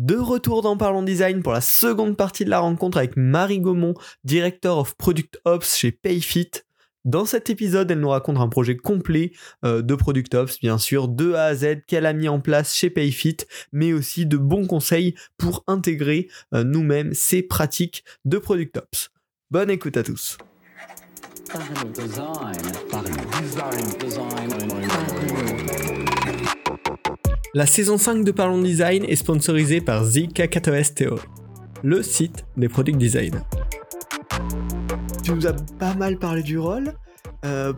De retour dans Parlons Design pour la seconde partie de la rencontre avec Marie Gaumont, Director of Product Ops chez Payfit. Dans cet épisode, elle nous raconte un projet complet euh, de Product Ops, bien sûr, de A à Z qu'elle a mis en place chez Payfit, mais aussi de bons conseils pour intégrer euh, nous-mêmes ces pratiques de Product Ops. Bonne écoute à tous. La saison 5 de Parlons Design est sponsorisée par ZK4STO, le site des product design. Tu nous as pas mal parlé du rôle, euh,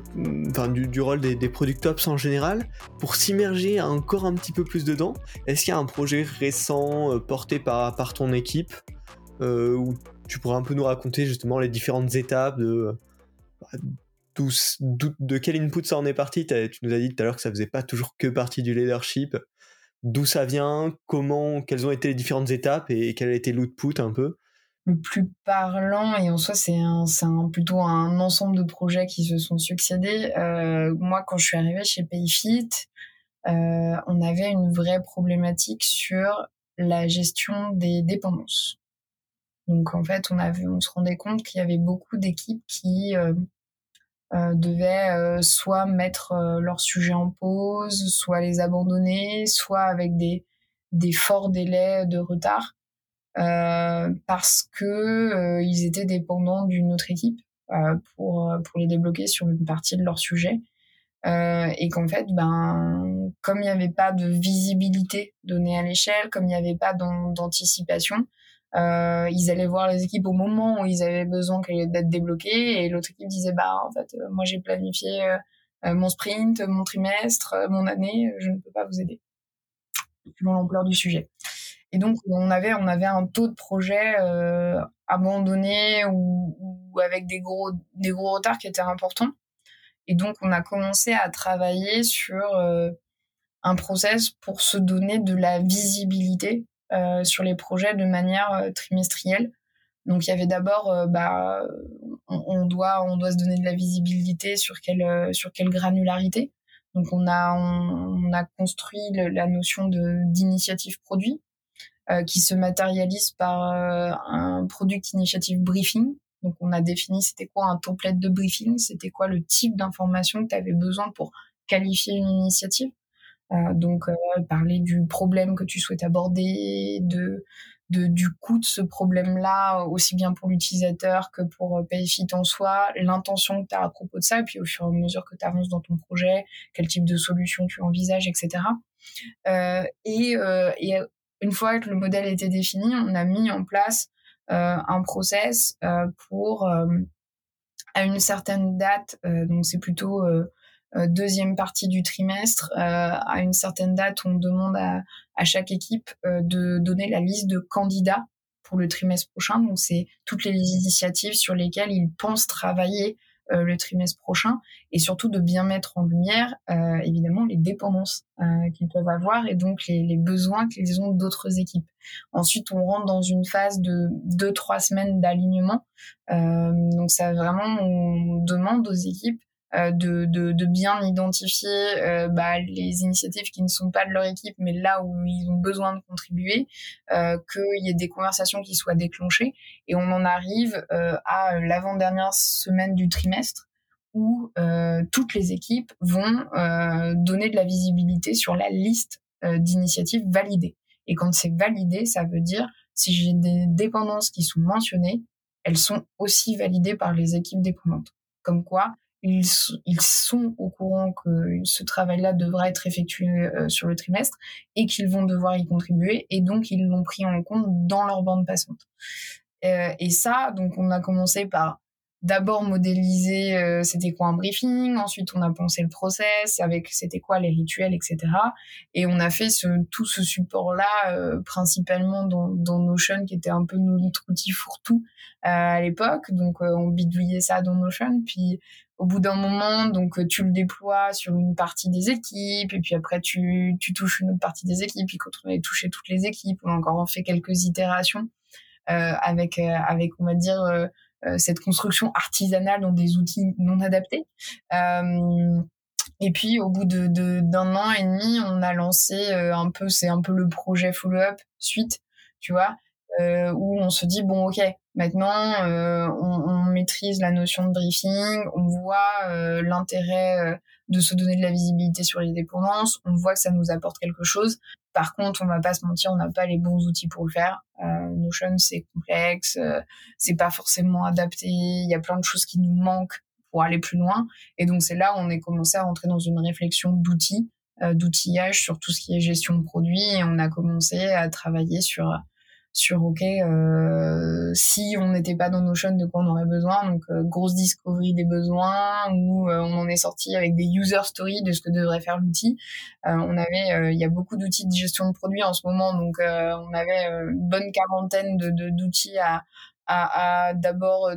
enfin du, rôle des, product ops en général. Pour s'immerger encore un petit peu plus dedans, est-ce qu'il y a un projet récent euh, porté par, par ton équipe euh, où tu pourrais un peu nous raconter justement les différentes étapes de, de quel input ça en est parti? Tu nous as dit tout à l'heure que ça faisait pas toujours que partie du leadership. D'où ça vient Comment Quelles ont été les différentes étapes et quel a été l'output un peu? Le plus parlant et en soi c'est un, plutôt un ensemble de projets qui se sont succédés. Euh, moi quand je suis arrivée chez Payfit, euh, on avait une vraie problématique sur la gestion des dépendances. Donc en fait on on se rendait compte qu'il y avait beaucoup d'équipes qui euh, devaient euh, soit mettre euh, leur sujet en pause, soit les abandonner, soit avec des, des forts délais de retard, parce que ils étaient dépendants d'une autre équipe pour, pour les débloquer sur une partie de leur sujet. et qu'en fait, ben, comme il n'y avait pas de visibilité donnée à l'échelle, comme il n'y avait pas d'anticipation, euh, ils allaient voir les équipes au moment où ils avaient besoin d'être débloqués et l'autre équipe disait bah en fait euh, moi j'ai planifié euh, mon sprint, mon trimestre, mon année, je ne peux pas vous aider. Suivant l'ampleur du sujet. Et donc on avait on avait un taux de projet abandonné ou, ou, avec des gros des gros retards qui étaient importants. Et donc on a commencé à travailler sur un process pour se donner de la visibilité euh, sur les projets de manière euh, trimestrielle. Donc il y avait d'abord, euh, bah, on, doit on doit se donner de la visibilité sur quelle sur quelle granularité. Donc on a on, a construit la notion d'initiative produit qui se matérialise par un product initiative briefing. Donc on a défini c'était quoi un template de briefing, c'était quoi le type d'information que tu avais besoin pour qualifier une initiative. Euh, donc euh, parler du problème que tu souhaites aborder, de, du coût de ce problème-là, aussi bien pour l'utilisateur que pour euh, Payfit en soi, l'intention que tu as à propos de ça, et puis au fur et à mesure que tu avances dans ton projet, quel type de solution tu envisages, etc. Et, une fois que le modèle était défini, on a mis en place un process pour, à une certaine date, donc c'est plutôt deuxième partie du trimestre, euh, à une certaine date, on demande à, à chaque équipe euh, de donner la liste de candidats pour le trimestre prochain. Donc, c'est toutes les initiatives sur lesquelles ils pensent travailler le trimestre prochain et surtout de bien mettre en lumière euh, évidemment les dépendances euh, qu'ils peuvent avoir et donc les, les besoins qu'ils ont d'autres équipes. Ensuite, on rentre dans une phase de deux trois semaines d'alignement. Euh, donc ça vraiment on demande aux équipes euh, de, de, de, bien identifier euh, bah, les initiatives qui ne sont pas de leur équipe, mais là où ils ont besoin de contribuer, euh, qu'il y ait des conversations qui soient déclenchées. Et on en arrive euh, à l'avant-dernière semaine du trimestre où euh, toutes les équipes vont donner de la visibilité sur la liste d'initiatives validées. Et quand c'est validé, ça veut dire si j'ai des dépendances qui sont mentionnées, elles sont aussi validées par les équipes dépendantes. Comme quoi, ils, sont au courant que ce travail-là devra être effectué euh, sur le trimestre et qu'ils vont devoir y contribuer et donc ils l'ont pris en compte dans leur bande passante. Euh, et ça, donc on a commencé par d'abord modéliser euh, c'était quoi un briefing, ensuite on a pensé le process avec c'était quoi les rituels, etc. Et on a fait tout ce support-là principalement dans, Notion qui était un peu notre outil fourre-tout à l'époque. Donc on bidouillait ça dans Notion, puis au bout d'un moment, donc tu le déploies sur une partie des équipes, et puis après tu, tu touches une autre partie des équipes, puis quand on avait touché toutes les équipes, on a encore fait quelques itérations euh, avec, avec on va dire euh, cette construction artisanale dans des outils non adaptés. Euh, et puis au bout de d'un an et demi, on a lancé euh, un peu, c'est un peu le projet follow-up suite tu vois, euh, où on se dit bon ok, maintenant euh, on, on, maîtrise la notion de briefing, on voit euh, l'intérêt de se donner de la visibilité sur les dépendances, on voit que ça nous apporte quelque chose. Par contre, on va pas se mentir, on n'a pas les bons outils pour le faire. Notion c'est complexe, c'est pas forcément adapté, il y a plein de choses qui nous manquent pour aller plus loin. Et donc c'est là où on est commencé à rentrer dans une réflexion d'outils, d'outillage sur tout ce qui est gestion de produits. Et on a commencé à travailler sur sur ok euh, si on n'était pas dans Notion de quoi on aurait besoin? Donc euh, grosse discovery des besoins où euh, on en est sorti avec des user stories de ce que devrait faire l'outil. On avait il y a beaucoup d'outils de gestion de produits en ce moment donc on avait une bonne quarantaine de d'outils à à, à d'abord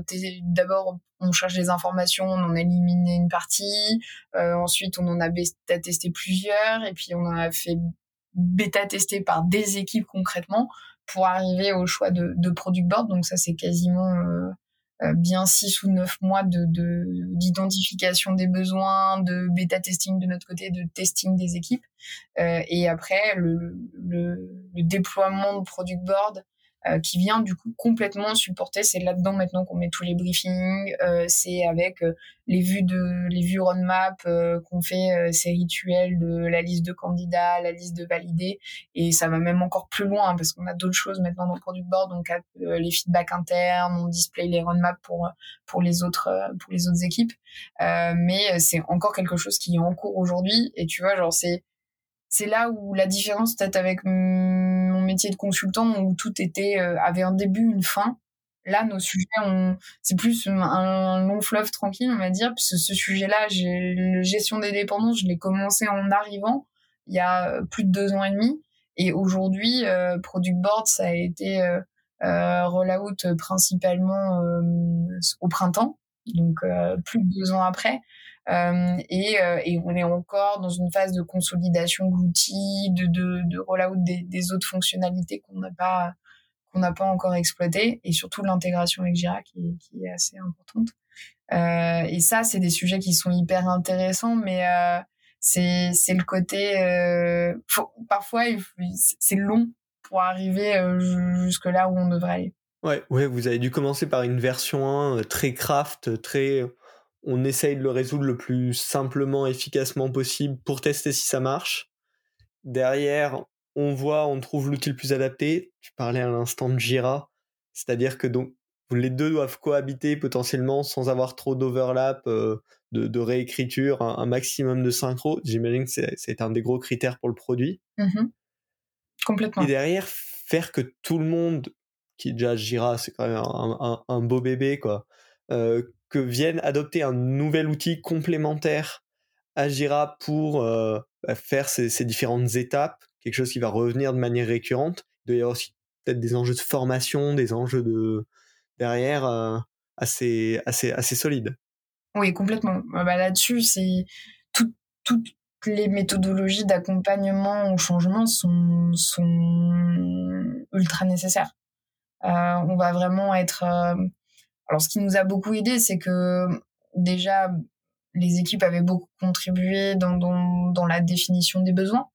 d'abord on cherche des informations, on en a éliminé une partie, ensuite on en a bêta testé plusieurs, et puis on en a fait bêta tester par des équipes concrètement pour arriver au choix de, de product board. Donc ça, c'est quasiment euh, euh, bien six ou neuf mois de d'identification des besoins, de bêta testing de notre côté, de testing des équipes. Euh, et après, le, le, le, déploiement de product board euh, qui vient du coup complètement supporter. C'est là-dedans maintenant qu'on met tous les briefings. Euh, c'est avec euh, les vues de les vues roadmap qu'on fait ces rituels de la liste de candidats, la liste de validés. Et ça va même encore plus loin parce qu'on a d'autres choses maintenant dans le product board. Donc les feedbacks internes, on display les roadmaps pour pour les autres pour les autres équipes. mais c'est encore quelque chose qui est en cours aujourd'hui. Et tu vois, genre c'est c'est là où la différence peut-être avec mon métier de consultant où tout était euh, avait un début, une fin. Là, nos sujets, c'est plus un, long fleuve tranquille, on va dire, puisque ce sujet-là, j'ai la gestion des dépendances, je l'ai commencé en arrivant il y a plus de deux ans et demi. Et aujourd'hui, euh, Product Board, ça a été euh, euh rollout principalement au printemps, donc plus de deux ans après. Euh, et, euh, et, on est encore dans une phase de consolidation de de, de, de rollout des, des autres fonctionnalités qu'on n'a pas qu'on n'a pas encore exploité et surtout l'intégration avec Jira qui qui est assez importante. Euh, et ça, c'est des sujets qui sont hyper intéressants, mais euh, c'est le côté euh, parfois c'est long pour arriver jusque là où on devrait aller. Ouais, ouais, vous avez dû commencer par une version 1 très craft, très on essaye de le résoudre le plus simplement, efficacement possible pour tester si ça marche. Derrière, on voit, on trouve l'outil le plus adapté. Tu parlais à l'instant de Jira, c'est-à-dire que donc les deux doivent cohabiter potentiellement sans avoir trop d'overlap, euh, de, réécriture, un, maximum de synchro. J'imagine que c'est un des gros critères pour le produit. Mm-hmm. Complètement. Et derrière, faire que tout le monde, qui déjà Jira, c'est quand même un, beau bébé, quoi, euh, que viennent adopter un nouvel outil complémentaire à Jira pour euh, bah, faire ces, différentes étapes, quelque chose qui va revenir de manière récurrente. Il doit y avoir aussi peut-être des enjeux de formation, des enjeux de derrière euh, assez, assez, assez solides. Oui, complètement. Euh, bah, Là-dessus, c'est toutes les méthodologies d'accompagnement au changement sont, sont ultra nécessaires. on va vraiment être alors, ce qui nous a beaucoup aidé, c'est que déjà, les équipes avaient beaucoup contribué dans, dans, la définition des besoins.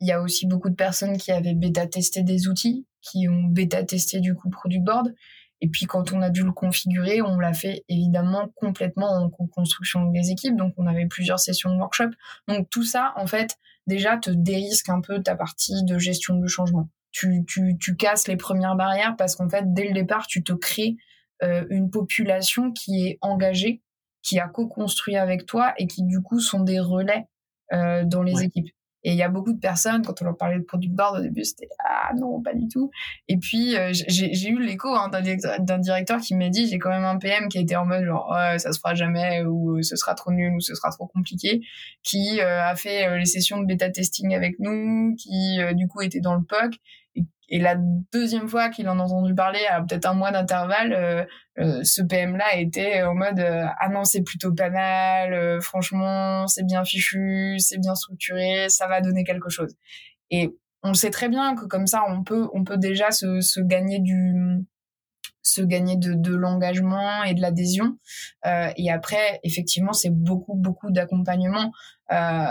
Il y a aussi beaucoup de personnes qui avaient bêta-testé des outils, qui ont bêta-testé du coup Product Board. Et puis quand on a dû le configurer, on l'a fait évidemment complètement en construction des équipes. Donc on avait plusieurs sessions de workshop. Donc tout ça, en fait, déjà te dérisque un peu ta partie de gestion du changement. Tu, tu, tu casses les premières barrières parce qu'en fait, dès le départ, tu te crées une population qui est engagée, qui a co-construit avec toi et qui du coup sont des relais euh, dans les équipes. Et il y a beaucoup de personnes, quand on leur parlait de product board au début, c'était ah non, pas du tout. Et puis euh, j'ai eu l'écho hein, d'un directeur qui m'a dit j'ai quand même un PM qui était en mode genre ouais, ça se fera jamais ou ce sera trop nul ou ce sera trop compliqué, qui a fait les sessions de bêta testing avec nous, qui du coup était dans le POC et la deuxième fois qu'il en a entendu parler, à peut-être un mois d'intervalle, euh, euh, ce PM-là était en mode euh, ah non c'est plutôt pas mal, franchement c'est bien fichu, c'est bien structuré, ça va donner quelque chose. Et on sait très bien que comme ça on peut on peut déjà se, se gagner du se gagner de, de l'engagement et de l'adhésion. Euh, et après, effectivement, c'est beaucoup, beaucoup d'accompagnement. Euh,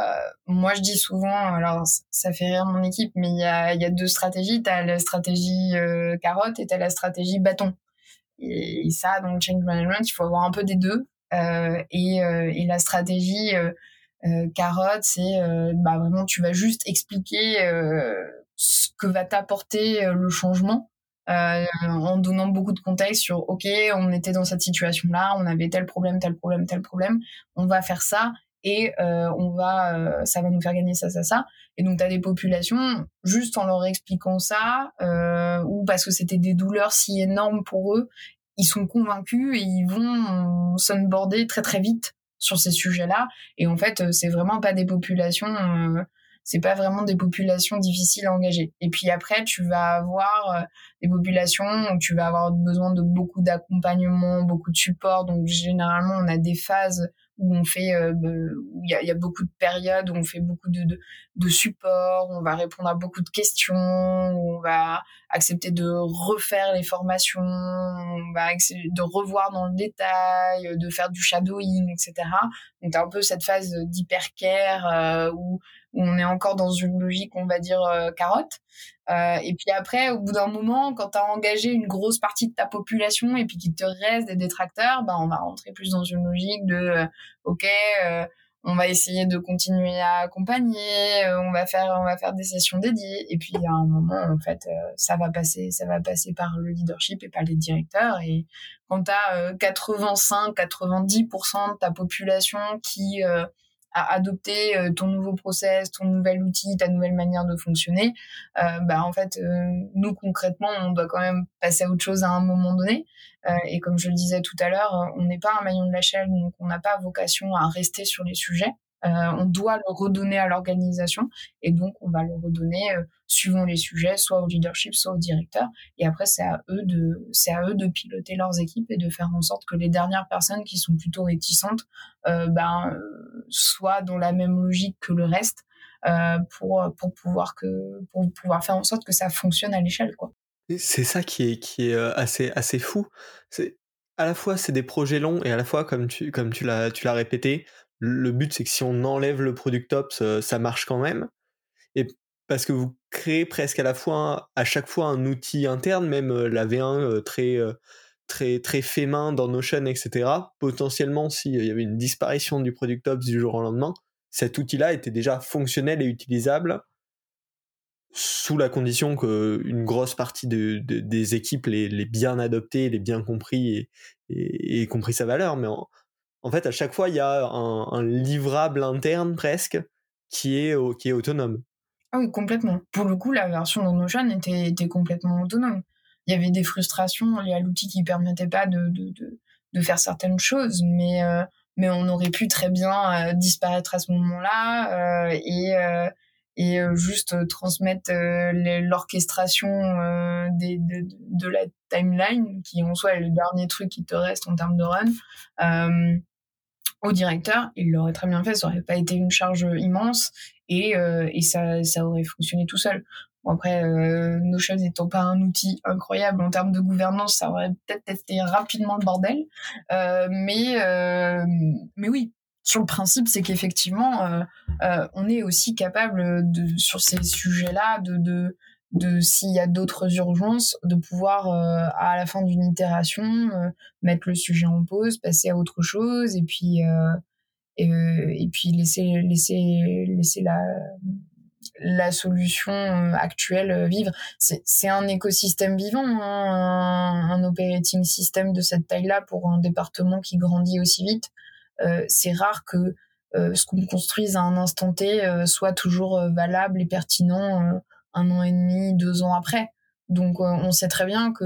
moi, je dis souvent, alors ça fait rire mon équipe, mais il y a, y a deux stratégies. Tu as la stratégie euh, carotte et tu as la stratégie bâton. Et, ça, dans le change management, il faut avoir un peu des deux. Euh, et, euh, et la stratégie carotte, c'est bah, vraiment, tu vas juste expliquer ce que va t'apporter le changement euh, en donnant beaucoup de contexte sur OK, on était dans cette situation-là, on avait tel problème, tel problème, tel problème, on va faire ça et euh, on va, euh, ça va nous faire gagner ça, ça, ça. Et donc tu as des populations juste en leur expliquant ça euh, ou parce que c'était des douleurs si énormes pour eux, ils sont convaincus et ils vont s'unboarder très très vite sur ces sujets-là. Et en fait, c'est vraiment pas des populations c'est pas vraiment des populations difficiles à engager. Et puis après, tu vas avoir euh, des populations où tu vas avoir besoin de beaucoup d'accompagnement, beaucoup de support. Donc généralement, on a des phases où on fait, euh, où il y a, beaucoup de périodes où on fait beaucoup de, de, support, on va répondre à beaucoup de questions, où on va accepter de refaire les formations, on va de revoir dans le détail, de faire du shadowing, etc. Donc t'as un peu cette phase d'hypercare euh, où où on est encore dans une logique, on va dire, euh, carotte. Euh, et puis après, au bout d'un moment, quand tu as engagé une grosse partie de ta population et puis qu'il te reste des détracteurs, ben on va rentrer plus dans une logique de, euh, ok, on va essayer de continuer à accompagner, on va faire, on va faire des sessions dédiées. Et puis à un moment, en fait, ça va passer, ça va passer par le leadership et par les directeurs. Et quand tu as 85-90% de ta population qui à adopter euh, ton nouveau process, ton nouvel outil, ta nouvelle manière de fonctionner, euh, bah en fait euh, nous concrètement on doit quand même passer à autre chose à un moment donné. et comme je le disais tout à l'heure, on n'est pas un maillon de la chaîne, donc on n'a pas vocation à rester sur les sujets. Euh, on doit le redonner à l'organisation et donc on va le redonner euh, suivant les sujets, soit au leadership, soit au directeur. Et après, c'est à eux de, c'est à eux de piloter leurs équipes et de faire en sorte que les dernières personnes qui sont plutôt réticentes, euh, ben, soient dans la même logique que le reste. pour pour pouvoir que pour pouvoir faire en sorte que ça fonctionne à l'échelle. C'est ça qui est qui est assez assez fou. C'est à la fois c'est des projets longs et à la fois comme tu comme tu l'as tu l'as répété, le but c'est que si on enlève le product ops, euh, ça marche quand même. Et parce que vous créez presque à la fois, à chaque fois un outil interne, même euh, la V1 euh, très très très fait main dans Notion, etc. Potentiellement, s'il y avait une disparition du product ops du jour au lendemain, cet outil-là était déjà fonctionnel et utilisable sous la condition qu'une grosse partie des équipes l'ait bien adopté, l'ait bien compris et, et, compris sa valeur. Mais en fait, à chaque fois, il y a un, livrable interne presque qui est, qui est autonome. Ah oui, complètement. Pour le coup, la version de était complètement autonome. Il y avait des frustrations liées à l'outil qui ne permettait pas de, de, de, faire certaines choses, mais, euh, mais on aurait pu très bien euh, disparaître à ce moment-là euh, et, et juste transmettre l'orchestration de, de, la timeline, qui en soi est le dernier truc qui te reste en termes de run au directeur, il l'aurait très bien fait, ça aurait pas été une charge immense et, euh, et ça, ça aurait fonctionné tout seul. Bon, après, euh, Notion n'étant pas un outil incroyable en termes de gouvernance, ça aurait peut-être été rapidement le bordel. Euh, mais, euh, mais oui, sur le principe, c'est qu'effectivement, euh, euh, on est aussi capable de, sur ces sujets-là de, de, de s'il y a d'autres urgences, de pouvoir euh, à la fin d'une itération euh, mettre le sujet en pause, passer à autre chose et puis euh, et, et, puis laisser laisser laisser la la solution actuelle vivre. C'est un écosystème vivant, hein, un, un, operating system de cette taille-là pour un département qui grandit aussi vite. c'est rare que ce qu'on construise à un instant T soit toujours valable et pertinent un an et demi, deux ans après. Donc euh, on sait très bien que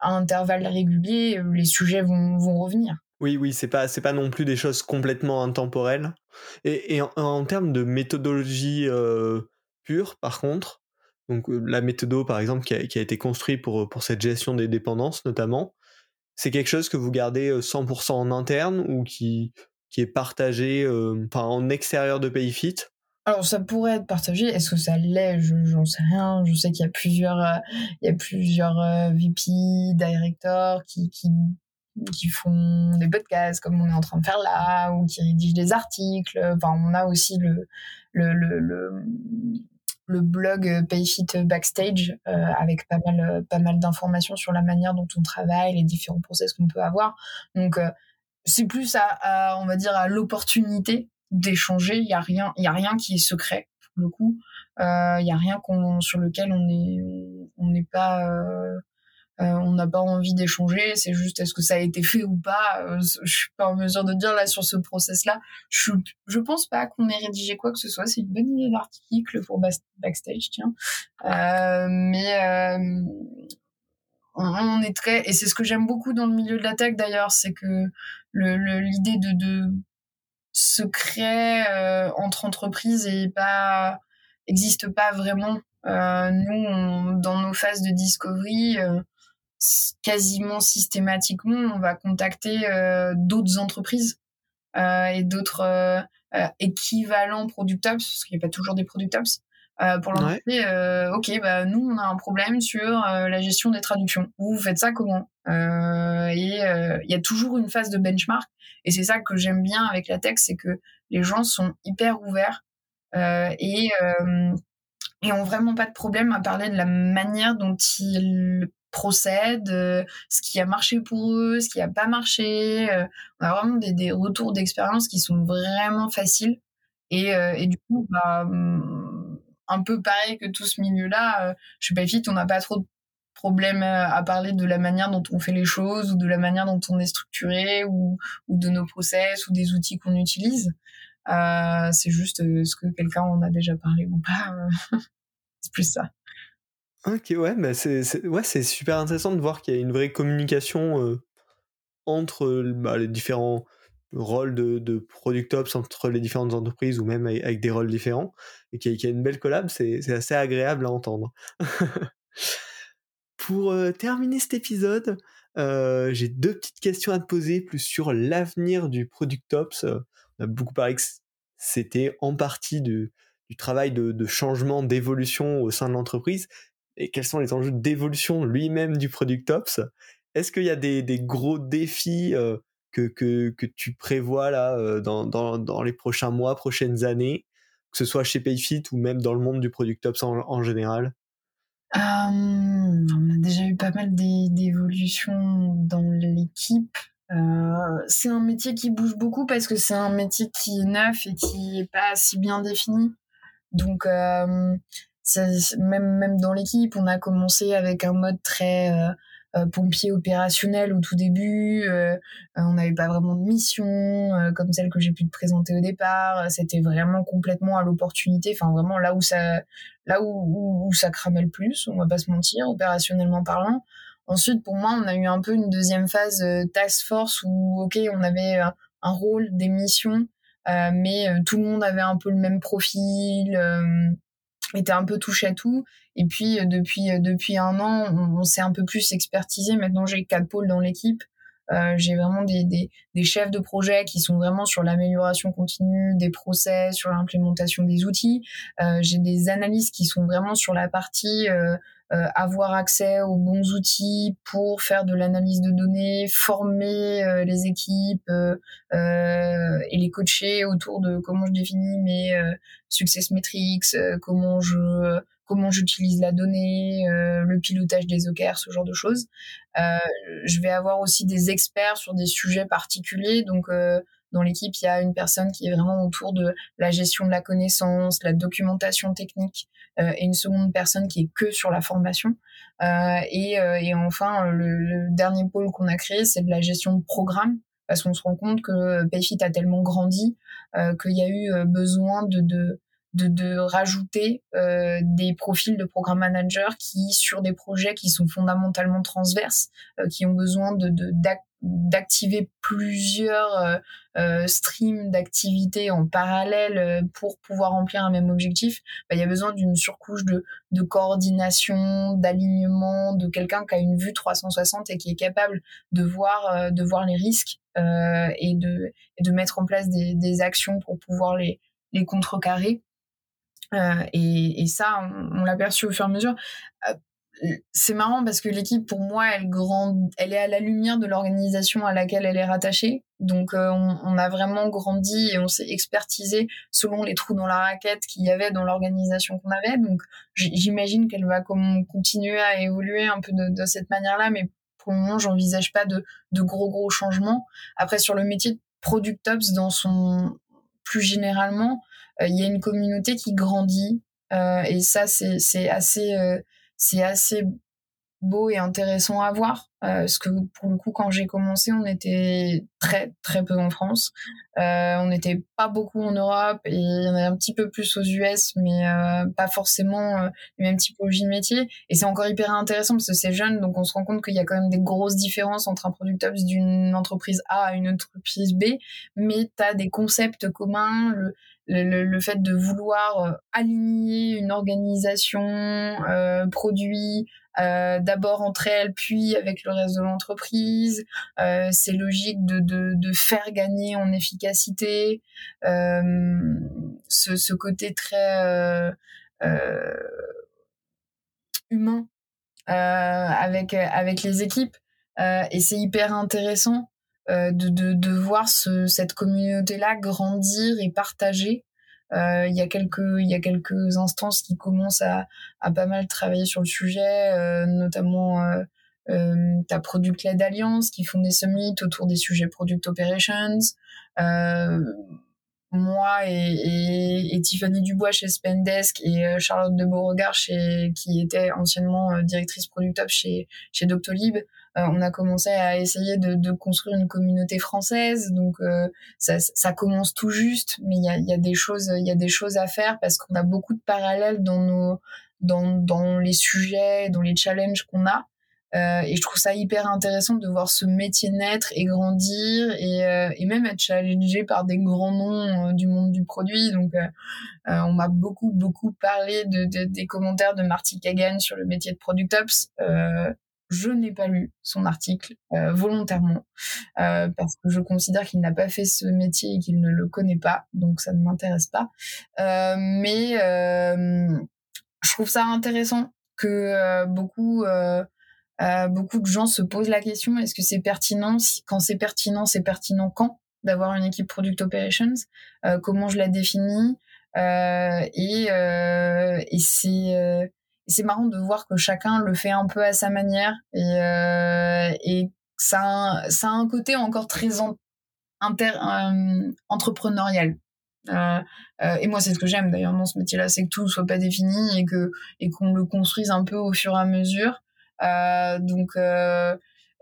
à intervalles réguliers, euh, les sujets vont, vont revenir. Oui, oui, c'est pas, c'est pas non plus des choses complètement intemporelles. Et, en, termes de méthodologie euh, pure, par contre, donc la méthode par exemple qui a, qui a, été construite pour, pour cette gestion des dépendances notamment, c'est quelque chose que vous gardez 100% en interne ou qui, qui est partagé en extérieur de PayFit? Alors ça pourrait être partagé. Est-ce que ça l'est? J'en sais rien. Je sais qu'il y a plusieurs, euh, il y a plusieurs euh, VP, directors qui, qui qui font des podcasts comme on est en train de faire là ou qui rédigent des articles. Enfin, on a aussi le le le, le, le blog Payfit Backstage euh, avec pas mal pas mal d'informations sur la manière dont on travaille, les différents process qu'on peut avoir. Donc c'est plus à, à, on va dire à l'opportunité d'échanger. Il y a rien, il y a rien qui est secret pour le coup. Euh, il y a rien qu'on sur lequel on est, on n'est pas, euh, euh, on n'a pas envie d'échanger. C'est juste est-ce que ça a été fait ou pas? Euh, je suis pas en mesure de dire là sur ce process-là. Je je pense pas qu'on ait rédigé quoi que ce soit. C'est une bonne idée d'article pour backstage, tiens. Mais on est très et c'est ce que j'aime beaucoup dans le milieu de la tech d'ailleurs, c'est que l'idée de secret euh, entre entreprises et pas existe pas vraiment. Euh, nous, dans nos phases de discovery, euh, quasiment systématiquement, on va contacter d'autres entreprises et d'autres équivalents product ops, parce qu'il n'y a pas toujours des product euh, pour leur euh, ok, bah nous on a un problème sur euh, la gestion des traductions. Vous, faites ça comment? Et il y a toujours une phase de benchmark. Et c'est ça que j'aime bien avec la tech, c'est que les gens sont hyper ouverts et et ont vraiment pas de problème à parler de la manière dont ils procèdent, ce qui a marché pour eux, ce qui a pas marché. on a vraiment des, des retours d'expérience qui sont vraiment faciles. Et, et du coup, bah, hum, un peu pareil que tout ce milieu-là. Euh, je suis pas fit, on n'a pas trop de problèmes euh, à parler de la manière dont on fait les choses ou de la manière dont on est structuré ou, ou de nos process ou des outils qu'on utilise. Euh, c'est juste ce que quelqu'un en a déjà parlé ou pas. c'est plus ça. Ok, ouais, bah c'est ouais, super intéressant de voir qu'il y a une vraie communication entre bah, les différents rôle de, de product ops entre les différentes entreprises ou même avec, des rôles différents et qu'il y, a une belle collab, c'est assez agréable à entendre. Pour euh, terminer cet épisode, euh, j'ai deux petites questions à te poser plus sur l'avenir du product ops. on a beaucoup parlé que c'était en partie du, travail de, changement, d'évolution au sein de l'entreprise. Et quels sont les enjeux d'évolution lui-même du product ops Est-ce qu'il y a des, des, gros défis euh, que, que, tu prévois là euh, dans, dans, dans, les prochains mois, prochaines années, que ce soit chez Payfit ou même dans le monde du Product Ops en, général? On a déjà eu pas mal d'évolutions dans l'équipe. Euh, c'est un métier qui bouge beaucoup parce que c'est un métier qui est neuf et qui est pas si bien défini. Donc même même dans l'équipe, on a commencé avec un mode très euh, pompier opérationnel au tout début. Euh, euh, on n'avait pas vraiment de mission comme celle que j'ai pu te présenter au départ. C'était vraiment complètement à l'opportunité. Enfin, vraiment là où ça, là où, où, ça cramait le plus. On va pas se mentir, opérationnellement parlant. Ensuite, pour moi, on a eu un peu une deuxième phase task force où, ok, on avait un, rôle, des missions, mais tout le monde avait un peu le même profil était un peu touché à tout. Et puis euh, depuis euh, depuis un an, on, s'est un peu plus expertisé. Maintenant, j'ai quatre pôles dans l'équipe. Euh, j'ai vraiment des, des, des, chefs de projet qui sont vraiment sur l'amélioration continue des process, sur l'implémentation des outils. Euh, j'ai des analystes qui sont vraiment sur la partie euh, euh, avoir accès aux bons outils pour faire de l'analyse de données, former euh, les équipes euh, et les coacher autour de comment je définis mes success metrics, comment je comment j'utilise la donnée, le pilotage des OKR, ce genre de choses. je vais avoir aussi des experts sur des sujets particuliers, donc dans l'équipe, il y a une personne qui est vraiment autour de la gestion de la connaissance, la documentation technique, euh, et une seconde personne qui est que sur la formation. Euh, et, euh, et, enfin, le, dernier pôle qu'on a créé, c'est de la gestion de programme parce qu'on se rend compte que Payfit a tellement grandi qu'il y a eu besoin de, de de, de, rajouter euh, des profils de programme manager qui, sur des projets qui sont fondamentalement transverses, euh, qui ont besoin de, d'activer plusieurs euh, euh, streams d'activités en parallèle euh, pour pouvoir remplir un même objectif, bah, il y a besoin d'une surcouche de, de coordination, d'alignement, de quelqu'un qui a une vue 360 et qui est capable de voir, de voir les risques et, de, et de mettre en place des, des actions pour pouvoir les, les contrecarrer. Et, et, ça, on, l'a perçu au fur et à mesure c'est marrant parce que l'équipe, pour moi, elle grand, elle est à la lumière de l'organisation à laquelle elle est rattachée. Donc, euh, on, a vraiment grandi et on s'est expertisé selon les trous dans la raquette qu'il y avait dans l'organisation qu'on avait. Donc, j'imagine qu'elle va continuer à évoluer un peu de, cette manière-là, mais pour le moment, j'envisage pas de, gros gros changements. Après, sur le métier de product ops, dans son plus généralement, euh, il y a une communauté qui grandit euh, et ça, c'est assez c'est assez beau et intéressant à voir. Euh, parce que pour le coup, quand j'ai commencé, on était très très peu en France. Euh, on n'était pas beaucoup en Europe et il y en a un petit peu plus aux US, mais euh, pas forcément euh, les mêmes typologies de métiers. Et c'est encore hyper intéressant parce que c'est jeune, donc on se rend compte qu'il y a quand même des grosses différences entre un product d'une entreprise A à une entreprise B, mais tu as des concepts communs. Le, le, fait de vouloir euh, aligner une organisation, euh, produit, euh, d'abord entre elles, puis avec le reste de l'entreprise. Euh, c'est logique de, de, de, faire gagner en efficacité. Euh, ce, ce, côté très euh, humain avec, avec les équipes. et c'est hyper intéressant de, de, de, voir ce, cette communauté-là grandir et partager euh, il y a quelques il y a quelques instances qui commencent à, à pas mal travailler sur le sujet, euh, notamment euh, euh, t'as Product Led Alliance qui font des summits autour des sujets Product Operations. Euh, moi et, et, et, Tiffany Dubois chez Spendesk et euh, Charlotte de Beauregard chez, qui était anciennement euh, directrice Product Up chez, chez Doctolib, euh, on a commencé à essayer de, de, construire une communauté française. Donc ça, ça, commence tout juste, mais il y a, y a, des choses, il y a des choses à faire parce qu'on a beaucoup de parallèles dans nos dans, dans les sujets, dans les challenges qu'on a. Euh, et je trouve ça hyper intéressant de voir ce métier naître et grandir et, euh, et même être challengé par des grands noms euh, du monde du produit. Donc, on m'a beaucoup, beaucoup parlé de, de, des commentaires de Marty Kagan sur le métier de Product Ops. Je n'ai pas lu son article volontairement parce que je considère qu'il n'a pas fait ce métier et qu'il ne le connaît pas, donc ça ne m'intéresse pas. mais je trouve ça intéressant que beaucoup euh, beaucoup de gens se posent la question est-ce que c'est pertinent Quand c'est pertinent, c'est pertinent quand d'avoir une équipe product operations euh, Comment je la définis euh, Et, euh, et c'est euh, c'est marrant de voir que chacun le fait un peu à sa manière et, et ça a, un côté encore très inter, entrepreneurial. Euh, euh, et moi, c'est ce que j'aime d'ailleurs dans ce métier-là, c'est que tout soit pas défini et que et qu'on le construise un peu au fur et à mesure. Euh, donc euh,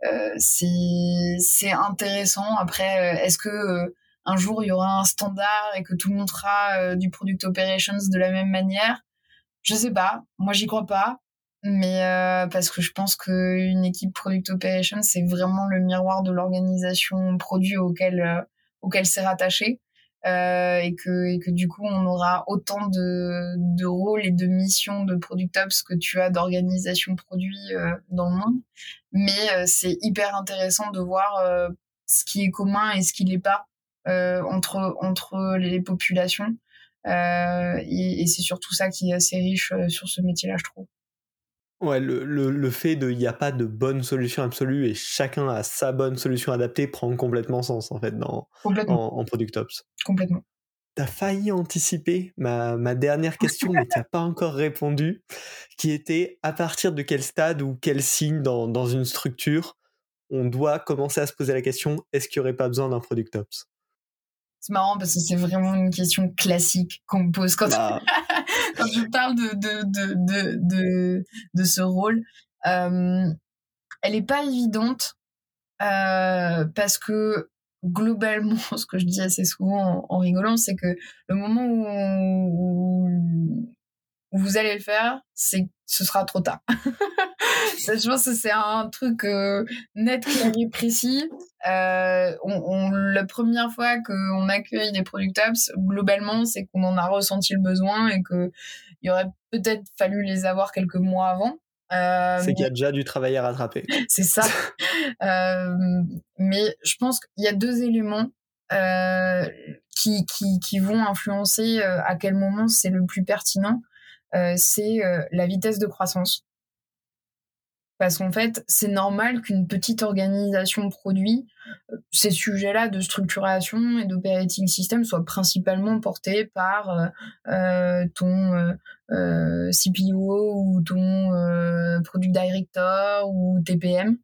euh, c'est intéressant. Après, est-ce que un jour il y aura un standard et que tout le monde fera du product operations de la même manière? Je sais pas. Moi, j'y crois pas. Mais parce que je pense qu'une équipe product operations c'est vraiment le miroir de l'organisation produit auquel auquel c'est rattaché. Euh, et que et que du coup on aura autant de de rôles et de missions de product ops que tu as d'organisation produit euh, dans le monde. Mais euh, c'est hyper intéressant de voir euh, ce qui est commun et ce qui l'est pas entre entre les populations et, et c'est surtout ça qui est assez riche sur ce métier là je trouve Ouais, le, le, le fait de il n'y a pas de bonne solution absolue et chacun a sa bonne solution adaptée prend complètement sens en fait dans, en, en, Product Ops. Complètement. T'as failli anticiper ma, ma dernière question, mais t'as pas encore répondu, qui était à partir de quel stade ou quel signe dans, dans une structure on doit commencer à se poser la question est-ce qu'il n'y aurait pas besoin d'un Product Ops? C'est marrant parce que c'est vraiment une question classique qu'on me pose quand, bah. quand je parle de, de, de, de, de, ce rôle. Euh, elle est pas évidente euh, parce que globalement, ce que je dis assez souvent en, rigolant, c'est que le moment où, où, vous allez le faire, c'est ce sera trop tard. je pense que c'est un truc euh, net, clair et précis. Euh, on, on, la première fois qu'on accueille des product globalement, c'est qu'on en a ressenti le besoin et que il y aurait peut-être fallu les avoir quelques mois avant. Euh, c'est qu'il y a déjà du travail à rattraper. c'est ça. mais je pense qu'il y a deux éléments. qui, qui, qui, vont influencer à quel moment c'est le plus pertinent, c'est la vitesse de croissance. Parce qu'en fait, c'est normal qu'une petite organisation produit euh, ces sujets-là de structuration et d'operating system soient principalement portés par euh, euh ton CPO ou ton product director ou TPM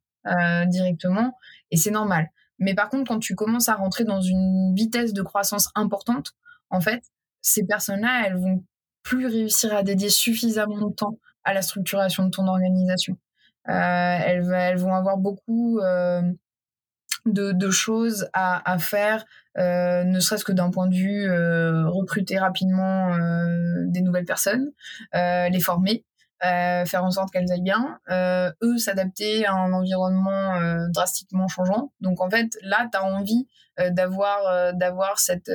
directement. Et c'est normal. Mais par contre, quand tu commences à rentrer dans une vitesse de croissance importante, en fait, ces personnes-là, elles vont plus réussir à dédier suffisamment de temps à la structuration de ton organisation. Euh, elles, elles, vont avoir beaucoup euh, de, de, choses à, à faire, euh, ne serait-ce que d'un point de vue recruter rapidement des nouvelles personnes, les former, euh, faire en sorte qu'elles aillent bien, euh, eux s'adapter à un environnement euh, drastiquement changeant. Donc en fait, là, tu as envie d'avoir d'avoir cette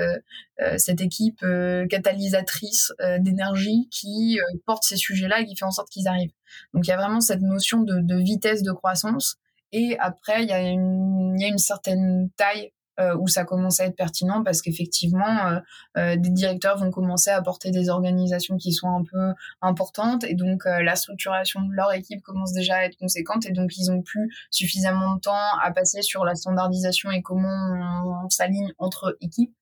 cette équipe catalysatrice d'énergie qui porte ces sujets-là et qui fait en sorte qu'ils arrivent. Donc il y a vraiment cette notion de, vitesse de croissance. Et après, il y a une certaine taille euh, où ça commence à être pertinent parce qu'effectivement, euh, euh, des directeurs vont commencer à porter des organisations qui sont un peu importantes et donc la structuration de leur équipe commence déjà à être conséquente et donc ils ont plus suffisamment de temps à passer sur la standardisation et comment on, s'aligne entre équipes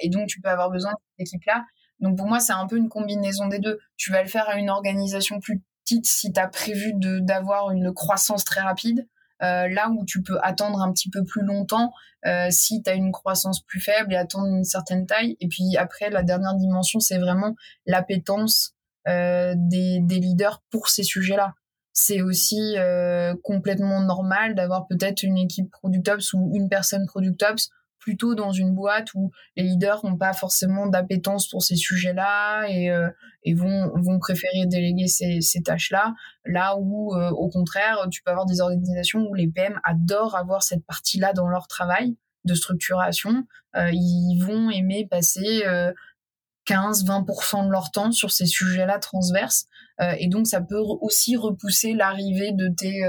et donc tu peux avoir besoin de cette équipe-là. Donc pour moi, c'est un peu une combinaison des deux. Tu vas le faire à une organisation plus petite si tu as prévu d'avoir une croissance très rapide. Euh, là où tu peux attendre un petit peu plus longtemps euh, si tu as une croissance plus faible et attendre une certaine taille. Et puis après, la dernière dimension, c'est vraiment l'appétence euh, des, leaders pour ces sujets-là c'est aussi complètement normal d'avoir peut-être une équipe Product Ops ou une personne Product Ops plutôt dans une boîte où les leaders n'ont pas forcément d'appétence pour ces sujets-là et, euh, vont, vont préférer déléguer ces, ces tâches-là. Là où, euh, au contraire, tu peux avoir des organisations où les PM adorent avoir cette partie-là dans leur travail de structuration. Euh, ils vont aimer passer 15-20% de leur temps sur ces sujets-là transverses. et donc, ça peut aussi repousser l'arrivée de tes,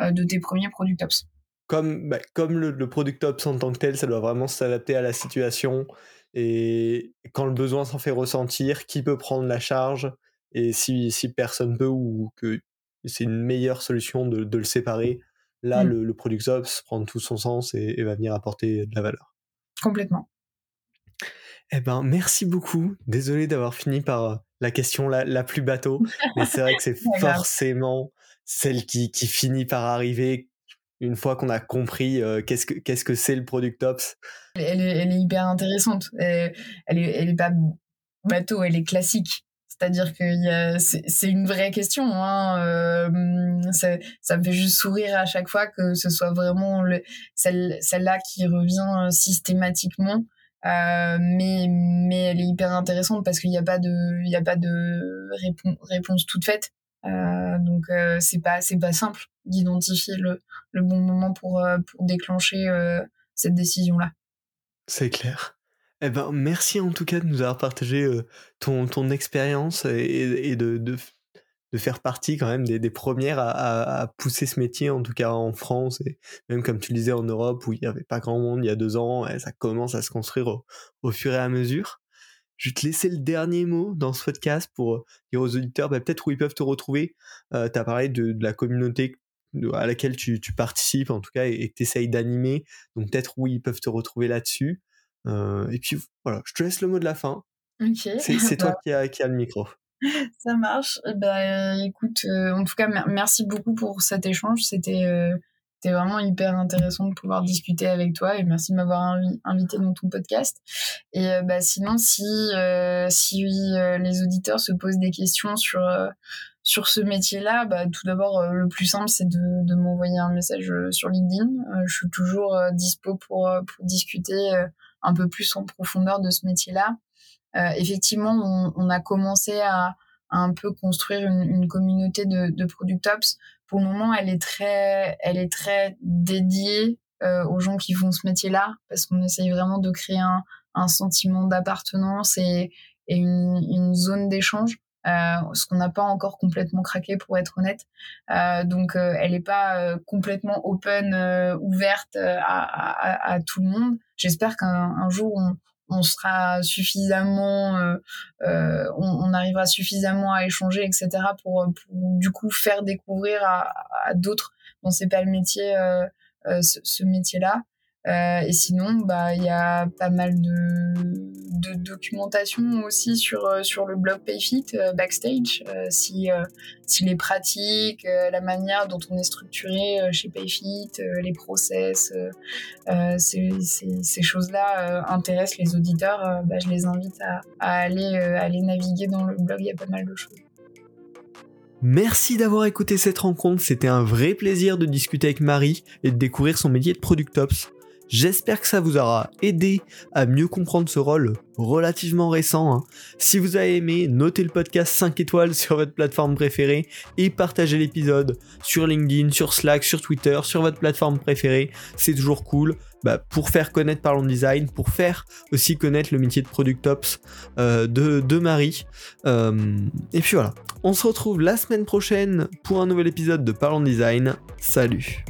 de tes premiers product ops comme, bah, comme le, Product Ops en tant que tel, ça doit vraiment s'adapter à la situation. Et quand le besoin s'en fait ressentir, qui peut prendre la charge? Et si, si personne peut ou que c'est une meilleure solution de, de le séparer, là, mmh. le, le, Product Ops prend tout son sens et, va venir apporter de la valeur. Complètement. Eh ben, merci beaucoup. Désolé d'avoir fini par euh, la question la, la plus bateau, mais c'est vrai que c'est forcément celle qui, qui finit par arriver une fois qu'on a compris euh, qu'est-ce que qu'est-ce que c'est le Product Ops. Elle est, hyper intéressante. Elle, est, elle pas bateau, elle est classique. C'est-à-dire que c'est une vraie question. Hein. Euh, ça, me fait juste sourire à chaque fois que ce soit vraiment le, celle, celle-là qui revient euh, systématiquement. Mais, mais elle est hyper intéressante parce qu'il n'y a pas de, y a pas de réponse toute faite. Euh, donc euh, c'est pas c'est pas simple d'identifier le, le, bon moment pour euh, pour déclencher cette décision là. C'est clair. Eh ben, merci en tout cas de nous avoir partagé ton, ton expérience et, de, de, de, faire partie quand même des, des premières à, à, pousser ce métier, en tout cas en France, et même comme tu le disais en Europe où il n'y avait pas grand monde il y a deux ans, et ça commence à se construire au fur et à mesure. Je vais te laisser le dernier mot dans ce podcast pour euh, dire aux auditeurs bah, peut-être où ils peuvent te retrouver. Euh, tu as parlé de, la communauté à laquelle tu, participes en tout cas et, que tu essayes d'animer. Donc peut-être où ils peuvent te retrouver là-dessus. Euh, et puis voilà, je te laisse le mot de la fin. C'est toi qui a, qui a le micro. Ça marche. Bah, écoute, en tout cas, merci beaucoup pour cet échange. C'était c'était vraiment hyper intéressant de pouvoir discuter avec toi et merci de m'avoir invité dans ton podcast. Et euh, bah, sinon, si, euh, si euh, les auditeurs se posent des questions sur, sur ce métier-là, bah, tout d'abord, le plus simple, c'est de, m'envoyer un message sur LinkedIn. je suis toujours dispo pour, pour discuter un peu plus en profondeur de ce métier-là. effectivement, on, a commencé à, un peu construire une, communauté de, de Product Ops pour le moment, elle est très, elle est très dédiée euh, aux gens qui font ce métier-là, parce qu'on essaye vraiment de créer un, un sentiment d'appartenance et, une, zone d'échange. ce qu'on n'a pas encore complètement craqué pour être honnête. donc elle n'est pas complètement open, ouverte à, tout le monde. J'espère qu'un jour on sera suffisamment, euh, euh, on, arrivera suffisamment à échanger, etc. Pour, du coup faire découvrir à, d'autres dont c'est pas le métier, euh, ce métier-là. Euh, et sinon, bah, il y a pas mal de, documentation aussi sur, euh, sur le blog Payfit, euh, backstage, si, si les pratiques, la manière dont on est structuré chez Payfit, les process, ces, ces, choses-là intéressent les auditeurs, bah, je les invite à, à aller, aller naviguer dans le blog, il y a pas mal de choses. Merci d'avoir écouté cette rencontre, c'était un vrai plaisir de discuter avec Marie et de découvrir son métier de Product Ops. J'espère que ça vous aura aidé à mieux comprendre ce rôle relativement récent. Hein. Si vous avez aimé, notez le podcast 5 étoiles sur votre plateforme préférée et partagez l'épisode sur LinkedIn, sur Slack, sur Twitter, sur votre plateforme préférée. C'est toujours cool. Bah, pour faire connaître Parlons Design, pour faire aussi connaître le métier de Product Ops euh, de, Marie. Euh, et puis voilà, on se retrouve la semaine prochaine pour un nouvel épisode de Parlons Design. Salut